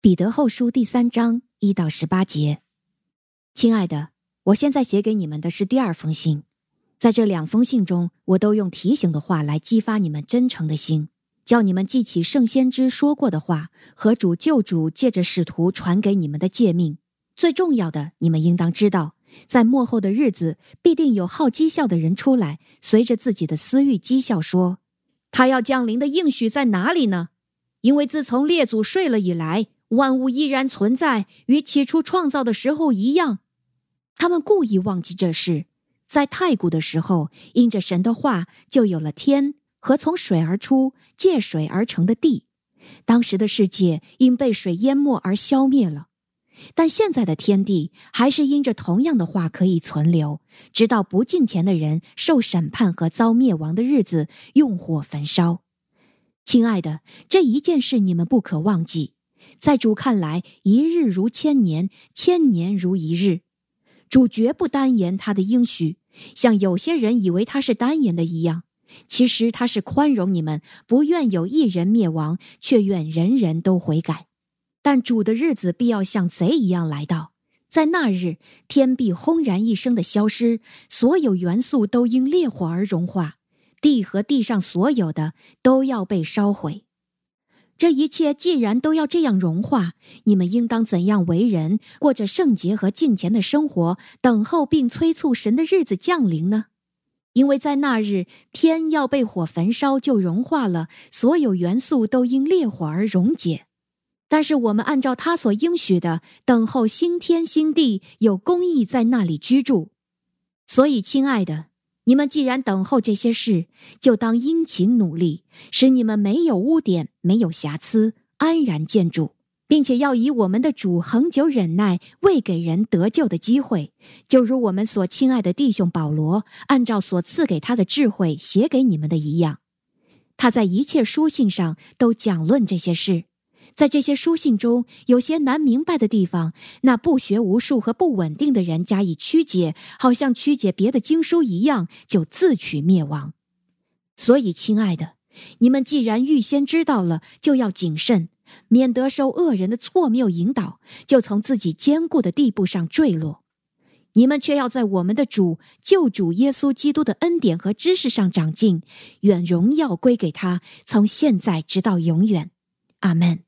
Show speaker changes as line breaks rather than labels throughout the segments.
彼得后书第三章一到十八节，亲爱的，我现在写给你们的是第二封信，在这两封信中，我都用提醒的话来激发你们真诚的心，叫你们记起圣先知说过的话和主救主借着使徒传给你们的诫命。最重要的，你们应当知道，在末后的日子，必定有好讥笑的人出来，随着自己的私欲讥笑说：“他要降临的应许在哪里呢？因为自从列祖睡了以来。”万物依然存在，与起初创造的时候一样。他们故意忘记这事，在太古的时候，因着神的话，就有了天和从水而出、借水而成的地。当时的世界因被水淹没而消灭了，但现在的天地还是因着同样的话可以存留，直到不敬虔的人受审判和遭灭亡的日子，用火焚烧。亲爱的，这一件事你们不可忘记。在主看来，一日如千年，千年如一日。主绝不单言他的应许，像有些人以为他是单言的一样。其实他是宽容你们，不愿有一人灭亡，却愿人人都悔改。但主的日子必要像贼一样来到，在那日，天必轰然一声的消失，所有元素都因烈火而融化，地和地上所有的都要被烧毁。这一切既然都要这样融化，你们应当怎样为人，过着圣洁和敬虔的生活，等候并催促神的日子降临呢？因为在那日，天要被火焚烧，就融化了，所有元素都因烈火而溶解。但是我们按照他所应许的，等候新天新地，有公义在那里居住。所以，亲爱的。你们既然等候这些事，就当殷勤努力，使你们没有污点、没有瑕疵，安然建筑，并且要以我们的主恒久忍耐，为给人得救的机会。就如我们所亲爱的弟兄保罗，按照所赐给他的智慧写给你们的一样，他在一切书信上都讲论这些事。在这些书信中，有些难明白的地方，那不学无术和不稳定的人加以曲解，好像曲解别的经书一样，就自取灭亡。所以，亲爱的，你们既然预先知道了，就要谨慎，免得受恶人的错谬引导，就从自己坚固的地步上坠落。你们却要在我们的主救主耶稣基督的恩典和知识上长进，愿荣耀归给他，从现在直到永远。阿门。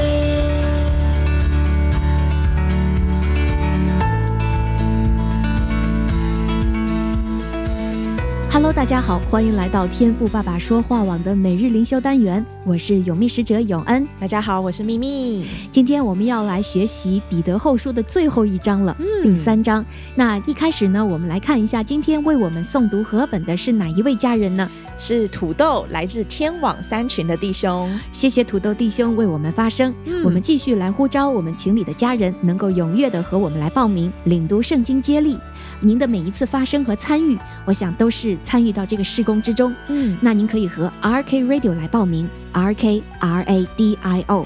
Hello，大家好，欢迎来到天赋爸爸说话网的每日灵修单元，我是拥蜜使者永恩。
大家好，我是咪咪。
今天我们要来学习彼得后书的最后一章了，嗯，第三章。那一开始呢，我们来看一下今天为我们诵读和本的是哪一位家人呢？
是土豆，来自天网三群的弟兄。
谢谢土豆弟兄为我们发声。嗯，我们继续来呼召我们群里的家人，能够踊跃的和我们来报名领读圣经接力。您的每一次发声和参与，我想都是参与到这个施工之中。嗯，那您可以和 RK Radio 来报名，R K R A D I O。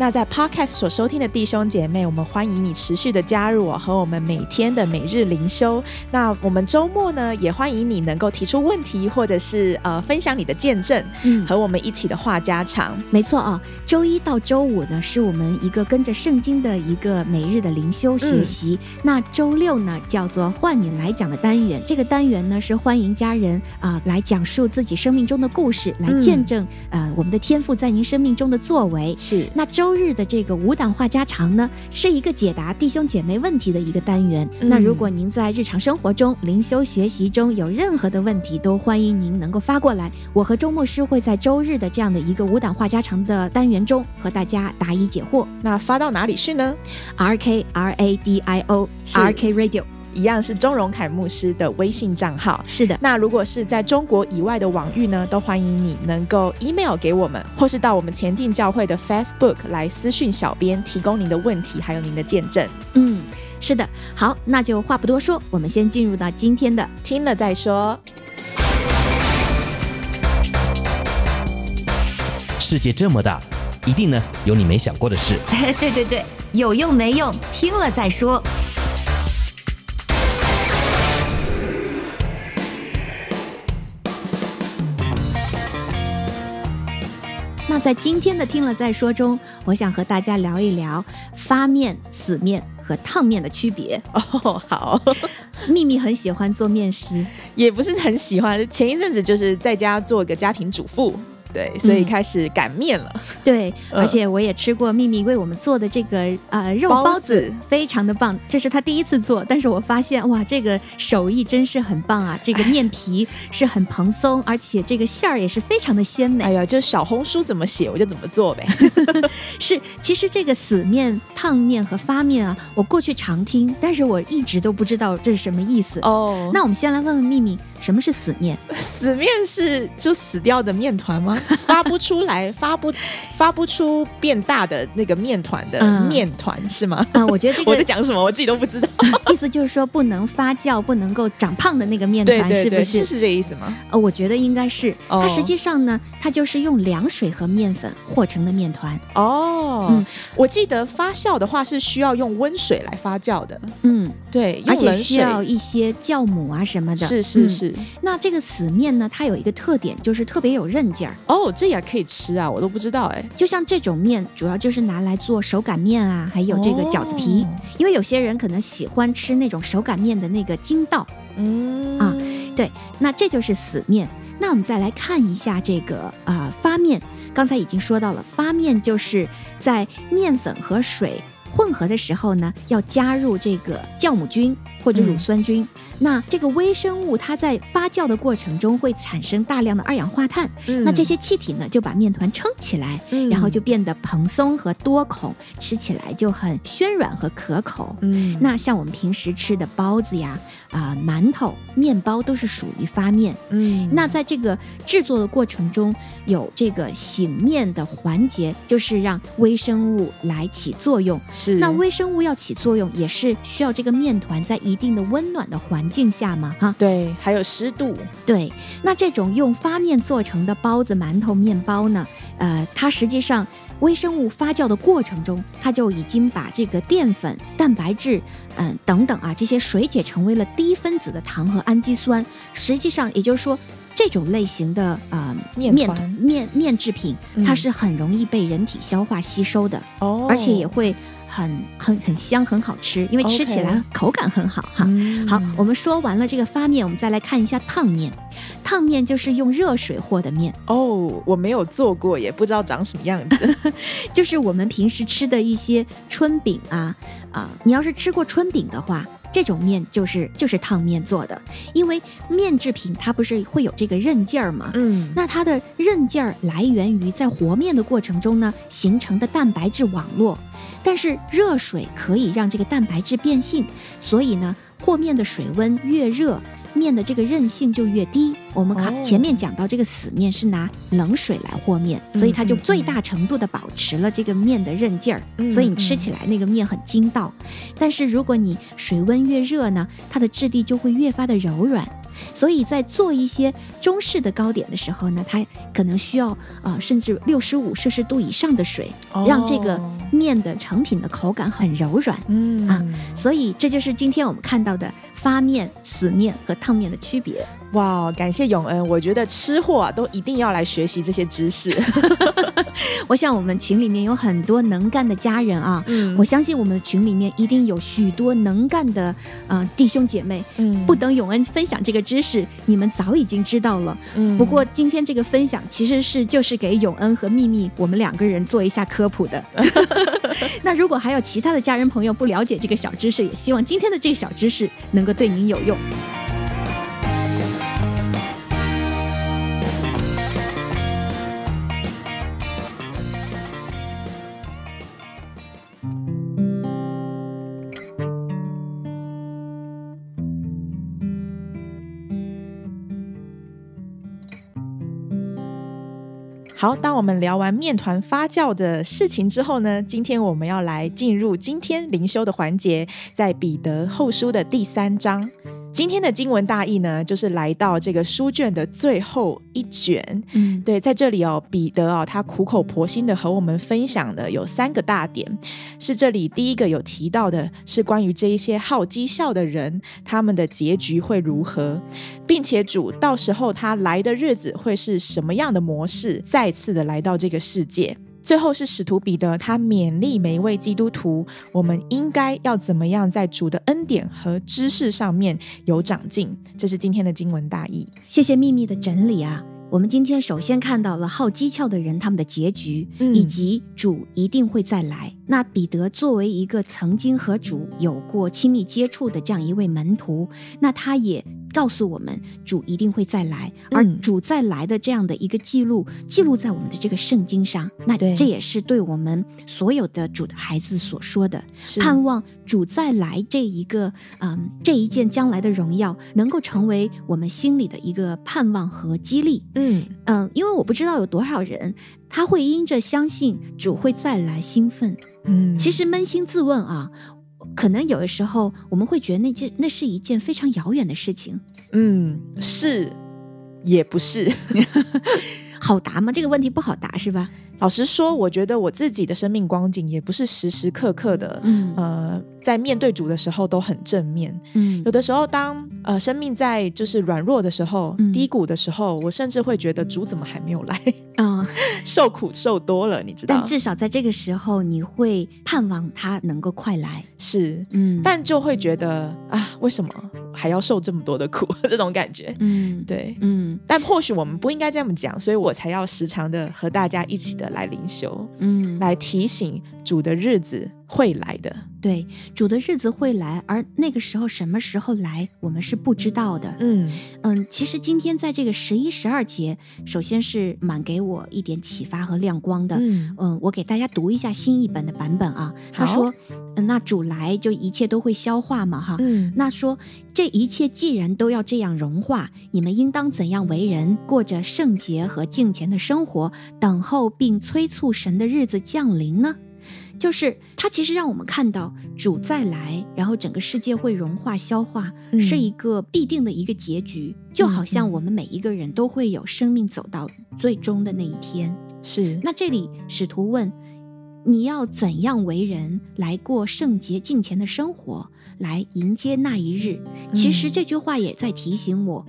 那在 Podcast 所收听的弟兄姐妹，我们欢迎你持续的加入我和我们每天的每日灵修。那我们周末呢，也欢迎你能够提出问题，或者是呃分享你的见证，嗯，和我们一起的话家常。
没错啊，周一到周五呢，是我们一个跟着圣经的一个每日的灵修学习。嗯、那周六呢，叫做换你来讲的单元。这个单元呢，是欢迎家人啊、呃、来讲述自己生命中的故事，来见证、嗯、呃我们的天赋在您生命中的作为。
是
那周。周日的这个无档话家常呢，是一个解答弟兄姐妹问题的一个单元。嗯、那如果您在日常生活中、灵修学习中有任何的问题，都欢迎您能够发过来。我和周牧师会在周日的这样的一个无档话家常的单元中和大家答疑解惑。
那发到哪里去呢
？R K R A D I O R K Radio。
一样是钟荣凯牧师的微信账号。
是的，
那如果是在中国以外的网域呢，都欢迎你能够 email 给我们，或是到我们前进教会的 Facebook 来私讯小编，提供您的问题还有您的见证。
嗯，是的，好，那就话不多说，我们先进入到今天的
听了再说。
世界这么大，一定呢有你没想过的事。
对对对，有用没用，听了再
说。在今天的听了再说中，我想和大家聊一聊发面、死面和烫面的区别。
哦，好，
秘密很喜欢做面食，
也不是很喜欢。前一阵子就是在家做个家庭主妇。对，所以开始擀面了。
嗯、对，而且我也吃过秘密为我们做的这个呃肉包子，包子非常的棒。这是他第一次做，但是我发现哇，这个手艺真是很棒啊！这个面皮是很蓬松，而且这个馅儿也是非常的鲜美。
哎呀，就小红书怎么写我就怎么做呗。
是，其实这个死面、烫面和发面啊，我过去常听，但是我一直都不知道这是什么意思。哦，那我们先来问问秘密，什么是死面？
死面是就死掉的面团吗？发不出来，发不发不出变大的那个面团的面团、嗯、是吗？啊、
嗯，我觉得这个
我在讲什么，我自己都不知道。
意思就是说不能发酵、不能够长胖的那个面团，是不是？
是是这个意思吗？
呃，我觉得应该是。它实际上呢，它就是用凉水和面粉和成的面团。
哦，嗯，我记得发酵的话是需要用温水来发酵的。
嗯，
对，
而且需要一些酵母啊什么的。
是是是、嗯。
那这个死面呢，它有一个特点，就是特别有韧劲儿。
哦，这也可以吃啊，我都不知道哎。
就像这种面，主要就是拿来做手擀面啊，还有这个饺子皮。哦、因为有些人可能喜欢吃那种手擀面的那个筋道。嗯啊，对，那这就是死面。那我们再来看一下这个啊、呃、发面。刚才已经说到了，发面就是在面粉和水混合的时候呢，要加入这个酵母菌。或者乳酸菌，嗯、那这个微生物它在发酵的过程中会产生大量的二氧化碳，嗯、那这些气体呢就把面团撑起来，嗯、然后就变得蓬松和多孔，吃起来就很暄软和可口。嗯，那像我们平时吃的包子呀、啊、呃、馒头、面包都是属于发面。嗯，那在这个制作的过程中，有这个醒面的环节，就是让微生物来起作用。是，那微生物要起作用，也是需要这个面团在一定的温暖的环境下嘛，哈，
对，还有湿度，
对。那这种用发面做成的包子、馒头、面包呢，呃，它实际上微生物发酵的过程中，它就已经把这个淀粉、蛋白质，嗯、呃，等等啊，这些水解成为了低分子的糖和氨基酸。实际上，也就是说，这种类型的呃面面面面制品，它是很容易被人体消化吸收的，哦、嗯，而且也会。很很很香，很好吃，因为吃起来口感很好.哈。嗯、好，我们说完了这个发面，我们再来看一下烫面。烫面就是用热水和的面。
哦，我没有做过，也不知道长什么样子。
就是我们平时吃的一些春饼啊啊，你要是吃过春饼的话。这种面就是就是烫面做的，因为面制品它不是会有这个韧劲儿吗？嗯，那它的韧劲儿来源于在和面的过程中呢形成的蛋白质网络，但是热水可以让这个蛋白质变性，所以呢和面的水温越热。面的这个韧性就越低。我们看前面讲到这个死面是拿冷水来和面，哦、所以它就最大程度的保持了这个面的韧劲儿，嗯、所以你吃起来那个面很筋道。嗯、但是如果你水温越热呢，它的质地就会越发的柔软。所以在做一些中式的糕点的时候呢，它可能需要啊、呃，甚至六十五摄氏度以上的水，哦、让这个面的成品的口感很柔软。嗯啊，所以这就是今天我们看到的发面、死面和烫面的区别。
哇，感谢永恩，我觉得吃货啊都一定要来学习这些知识。
我想我们群里面有很多能干的家人啊，嗯，我相信我们的群里面一定有许多能干的呃弟兄姐妹，嗯，不等永恩分享这个知识，你们早已经知道了。嗯，不过今天这个分享其实是就是给永恩和秘密我们两个人做一下科普的。那如果还有其他的家人朋友不了解这个小知识，也希望今天的这个小知识能够对您有用。
好，当我们聊完面团发酵的事情之后呢，今天我们要来进入今天灵修的环节，在彼得后书的第三章。今天的经文大意呢，就是来到这个书卷的最后一卷。嗯，对，在这里哦，彼得哦，他苦口婆心的和我们分享的有三个大点，是这里第一个有提到的，是关于这一些好讥笑的人，他们的结局会如何，并且主到时候他来的日子会是什么样的模式，再次的来到这个世界。最后是使徒彼得，他勉励每一位基督徒，我们应该要怎么样在主的恩典和知识上面有长进。这是今天的经文大意。
谢谢秘密的整理啊！我们今天首先看到了好绩效的人他们的结局，嗯、以及主一定会再来。那彼得作为一个曾经和主有过亲密接触的这样一位门徒，那他也。告诉我们，主一定会再来，而主再来的这样的一个记录，嗯、记录在我们的这个圣经上。那这也是对我们所有的主的孩子所说的，盼望主再来这一个，嗯，这一件将来的荣耀，能够成为我们心里的一个盼望和激励。嗯嗯，因为我不知道有多少人他会因着相信主会再来兴奋。嗯，其实扪心自问啊。可能有的时候我们会觉得那件那是一件非常遥远的事情，
嗯，是，也不是，
好答吗？这个问题不好答，是吧？
老实说，我觉得我自己的生命光景也不是时时刻刻的，嗯，呃。在面对主的时候都很正面，嗯，有的时候当呃生命在就是软弱的时候、嗯、低谷的时候，我甚至会觉得主怎么还没有来？啊？嗯、受苦受多了，你知道？
但至少在这个时候，你会盼望他能够快来，
是，嗯，但就会觉得啊，为什么还要受这么多的苦？这种感觉，嗯，对，嗯，但或许我们不应该这么讲，所以我才要时常的和大家一起的来灵修，嗯，来提醒主的日子。会来的，
对，主的日子会来，而那个时候什么时候来，我们是不知道的。嗯嗯，其实今天在这个十一、十二节，首先是蛮给我一点启发和亮光的。嗯嗯，我给大家读一下新译本的版本啊。他说：“嗯，那主来就一切都会消化嘛，哈。嗯，那说这一切既然都要这样融化，你们应当怎样为人，过着圣洁和敬虔的生活，等候并催促神的日子降临呢？”就是它其实让我们看到主再来，然后整个世界会融化消化，嗯、是一个必定的一个结局。就好像我们每一个人都会有生命走到最终的那一天。
是。
那这里使徒问，你要怎样为人来过圣洁敬虔的生活，来迎接那一日？其实这句话也在提醒我。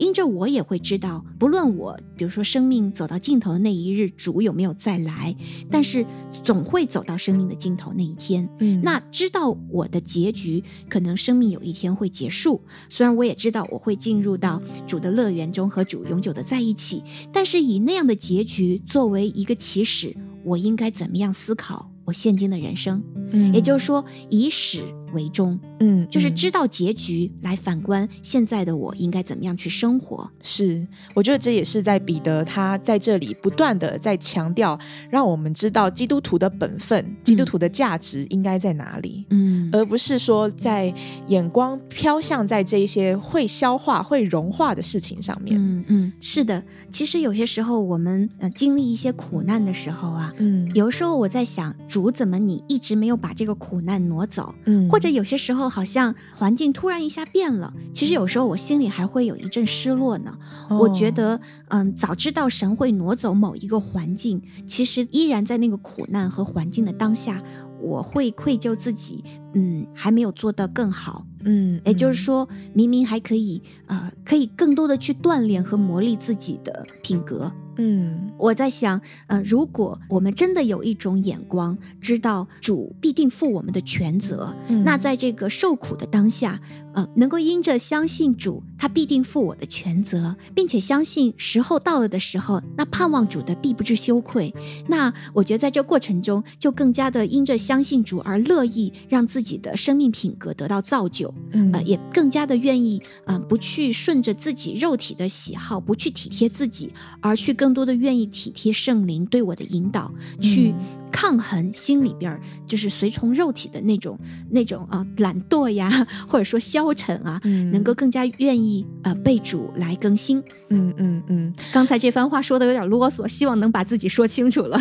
因着我也会知道，不论我比如说生命走到尽头的那一日，主有没有再来，但是总会走到生命的尽头那一天。嗯，那知道我的结局，可能生命有一天会结束。虽然我也知道我会进入到主的乐园中和主永久的在一起，但是以那样的结局作为一个起始，我应该怎么样思考我现今的人生？嗯，也就是说以始为终，嗯，就是知道结局来反观现在的我应该怎么样去生活。
是，我觉得这也是在彼得他在这里不断的在强调，让我们知道基督徒的本分、基督徒的价值应该在哪里，嗯，而不是说在眼光飘向在这一些会消化、会融化的事情上面。
嗯嗯，是的，其实有些时候我们呃经历一些苦难的时候啊，嗯，有时候我在想，主怎么你一直没有把这个苦难挪走？嗯，或或者有些时候，好像环境突然一下变了，其实有时候我心里还会有一阵失落呢。哦、我觉得，嗯，早知道神会挪走某一个环境，其实依然在那个苦难和环境的当下，我会愧疚自己，嗯，还没有做得更好。嗯，也就是说，明明还可以，呃，可以更多的去锻炼和磨砺自己的品格。嗯，我在想，呃，如果我们真的有一种眼光，知道主必定负我们的全责，嗯，那在这个受苦的当下，呃，能够因着相信主，他必定负我的全责，并且相信时候到了的时候，那盼望主的必不致羞愧。那我觉得在这过程中，就更加的因着相信主而乐意让自己的生命品格得到造就，嗯，呃，也更加的愿意，嗯，呃，不去顺着自己肉体的喜好，不去体贴自己，而去更。更多的愿意体贴圣灵对我的引导，去抗衡心里边就是随从肉体的那种那种啊懒惰呀，或者说消沉啊，
嗯
能够更加愿意呃被主来更新。
嗯嗯嗯，
刚才这番话说的有点啰嗦，希望能把自己说清楚了。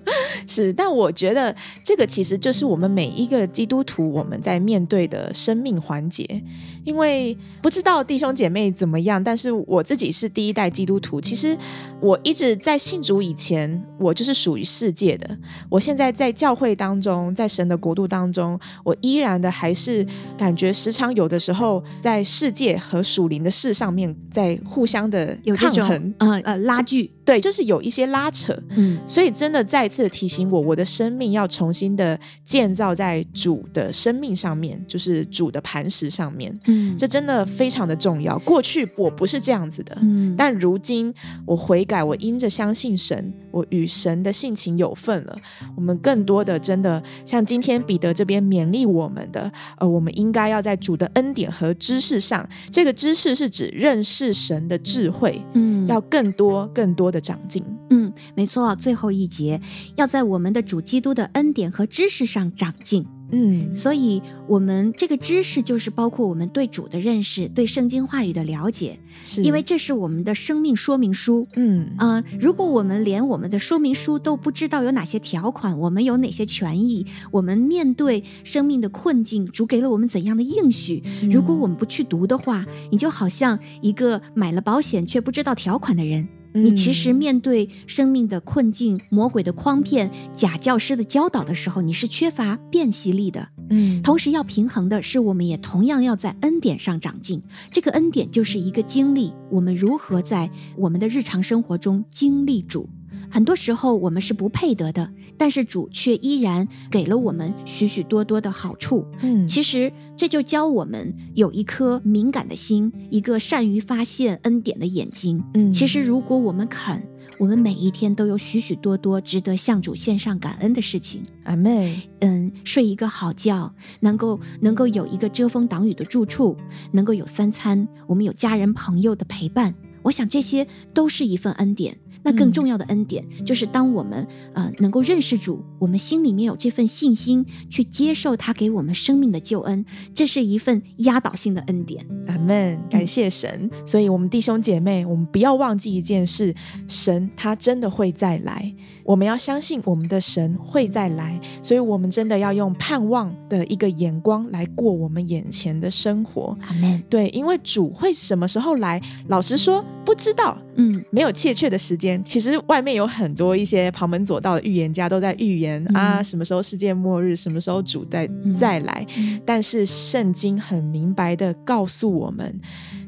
是，但我觉得这个其实就是我们每一个基督徒我们在面对的生命环节。因为不知道弟兄姐妹怎么样，但是我自己是第一代基督徒。其实我一直在信主以前，我就是属于世界的。我现在在教会当中，在神的国度当中，我依然的还是感觉时常有的时候在世界和属灵的事上面在互相的抗衡，
呃呃拉锯，
对，就是有一些拉扯。
嗯，
所以真的再次提醒我，我的生命要重新的建造在主的生命上面，就是主的磐石上面。
嗯，
这真的非常的重要。过去我不是这样子的，
嗯，
但如今我悔改，我因着相信神，我与神的性情有份了。我们更多的真的像今天彼得这边勉励我们的，呃，我们应该要在主的恩典和知识上，这个知识是指认识神的智慧，
嗯，
要更多更多的长进。
嗯，没错，最后一节要在我们的主基督的恩典和知识上长进。
嗯，
所以，我们这个知识就是包括我们对主的认识，对圣经话语的了解，
是。
因为这是我们的生命说明书。
嗯。
啊、呃，如果我们连我们的说明书都不知道有哪些条款，我们有哪些权益，我们面对生命的困境，主给了我们怎样的应许，如果我们不去读的话，你就好像一个买了保险却不知道条款的人。你其实面对生命的困境、魔鬼的诓骗、假教师的教导的时候，你是缺乏辨析力的。
嗯，
同时要平衡的是，我们也同样要在恩典上长进。这个恩典就是一个经历，我们如何在我们的日常生活中经历主。很多时候我们是不配得的，但是主却依然给了我们许许多多的好处。
嗯，
其实这就教我们有一颗敏感的心，一个善于发现恩典的眼睛。
嗯，
其实如果我们肯，我们每一天都有许许多多值得向主献上感恩的事情。
阿妹，
嗯，睡一个好觉，能够能够有一个遮风挡雨的住处，能够有三餐，我们有家人朋友的陪伴，我想这些都是一份恩典。那更重要的恩典，嗯、就是当我们呃能够认识主，我们心里面有这份信心，去接受他给我们生命的救恩，这是一份压倒性的恩典。
阿门，感谢神。所以，我们弟兄姐妹，我们不要忘记一件事：神他真的会再来。我们要相信我们的神会再来，所以我们真的要用盼望的一个眼光来过我们眼前的生活。
阿门。
对，因为主会什么时候来？老实说，不知道。
嗯，
没有确切的时间。其实外面有很多一些旁门左道的预言家都在预言、嗯、啊，什么时候世界末日，什么时候主再、嗯、再来。但是圣经很明白的告诉我们。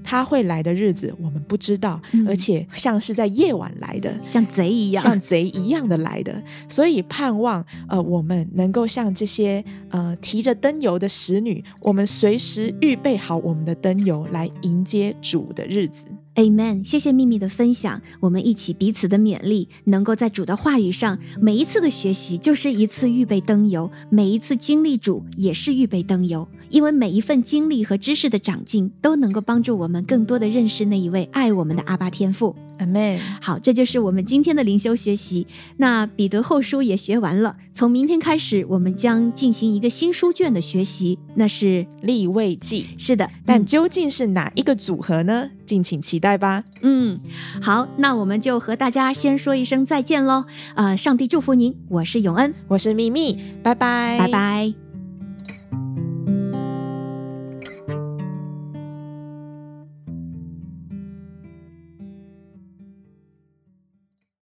他会来的日子，我们不知道，嗯、而且像是在夜晚来的，
像贼一样，
像贼一样的来的。所以盼望，呃，我们能够像这些呃提着灯油的使女，我们随时预备好我们的灯油，来迎接主的日子。
Amen，谢谢秘密的分享，我们一起彼此的勉励，能够在主的话语上，每一次的学习就是一次预备灯油，每一次经历主也是预备灯油，因为每一份经历和知识的长进，都能够帮助我们更多的认识那一位爱我们的阿巴天父。
Amen。
好，这就是我们今天的灵修学习。那彼得后书也学完了，从明天开始，我们将进行一个新书卷的学习，那是
利未记。
是的，
但究竟是哪一个组合呢？敬请期待吧。
嗯，好，那我们就和大家先说一声再见喽。啊、呃，上帝祝福您，我是永恩，
我是秘密，拜拜，
拜拜。